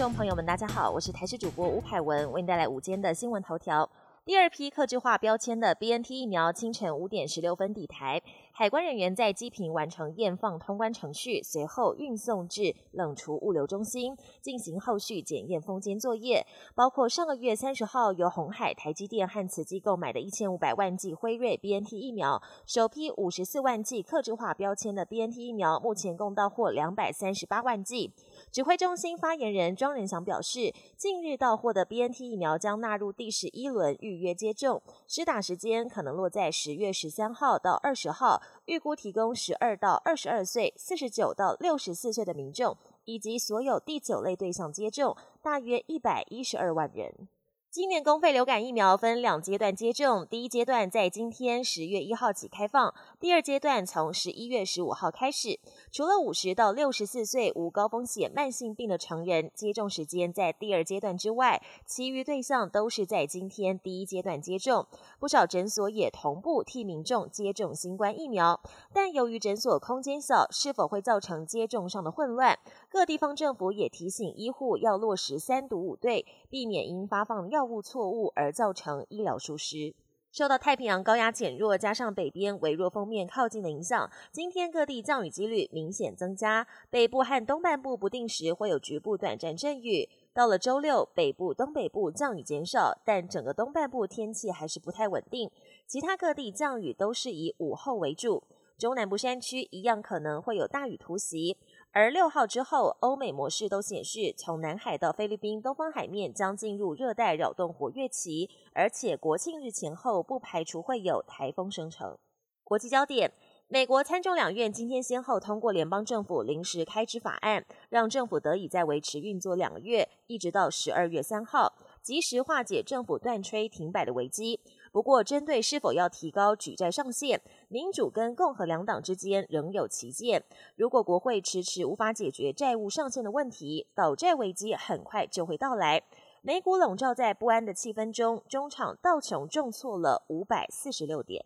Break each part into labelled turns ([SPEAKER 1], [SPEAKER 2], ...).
[SPEAKER 1] 众朋友们，大家好，我是台视主播吴凯文，为您带来午间的新闻头条。第二批客制化标签的 BNT 疫苗清晨五点十六分抵台，海关人员在机坪完成验放通关程序，随后运送至冷储物流中心进行后续检验封监作业。包括上个月三十号由红海、台积电和慈济购买的一千五百万剂辉瑞 BNT 疫苗，首批五十四万剂克制化标签的 BNT 疫苗，目前共到货两百三十八万剂。指挥中心发言人庄仁祥表示，近日到货的 BNT 疫苗将纳入第十一轮预约接种，施打时间可能落在十月十三号到二十号，预估提供十二到二十二岁、四十九到六十四岁的民众，以及所有第九类对象接种，大约一百一十二万人。今年公费流感疫苗分两阶段接种，第一阶段在今天十月一号起开放，第二阶段从十一月十五号开始。除了五十到六十四岁无高风险慢性病的成人，接种时间在第二阶段之外，其余对象都是在今天第一阶段接种。不少诊所也同步替民众接种新冠疫苗，但由于诊所空间小，是否会造成接种上的混乱？各地方政府也提醒医护要落实三毒五对，避免因发放药药物错误而造成医疗疏失。受到太平洋高压减弱，加上北边微弱锋面靠近的影响，今天各地降雨几率明显增加。北部和东半部不定时会有局部短暂阵雨。到了周六，北部、东北部降雨减少，但整个东半部天气还是不太稳定。其他各地降雨都是以午后为主，中南部山区一样可能会有大雨突袭。而六号之后，欧美模式都显示，从南海到菲律宾东方海面将进入热带扰动活跃期，而且国庆日前后不排除会有台风生成。国际焦点：美国参众两院今天先后通过联邦政府临时开支法案，让政府得以再维持运作两个月，一直到十二月三号，及时化解政府断炊停摆的危机。不过，针对是否要提高举债上限，民主跟共和两党之间仍有歧见。如果国会迟迟无法解决债务上限的问题，倒债危机很快就会到来。美股笼罩在不安的气氛中，中场道琼重挫了五百四十六点。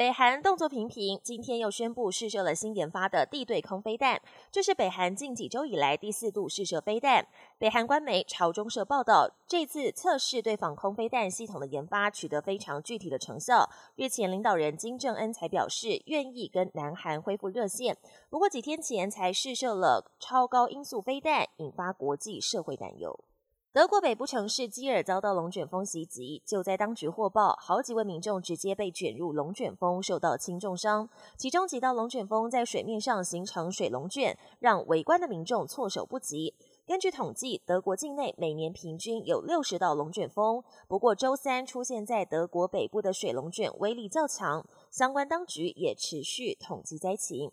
[SPEAKER 1] 北韩动作频频，今天又宣布试射了新研发的地对空飞弹，这是北韩近几周以来第四度试射飞弹。北韩官媒朝中社报道，这次测试对防空飞弹系统的研发取得非常具体的成效。日前，领导人金正恩才表示愿意跟南韩恢复热线，不过几天前才试射了超高音速飞弹，引发国际社会担忧。德国北部城市基尔遭到龙卷风袭击，就在当局获报，好几位民众直接被卷入龙卷风，受到轻重伤。其中几道龙卷风在水面上形成水龙卷，让围观的民众措手不及。根据统计，德国境内每年平均有六十道龙卷风。不过周三出现在德国北部的水龙卷威力较强，相关当局也持续统计灾情。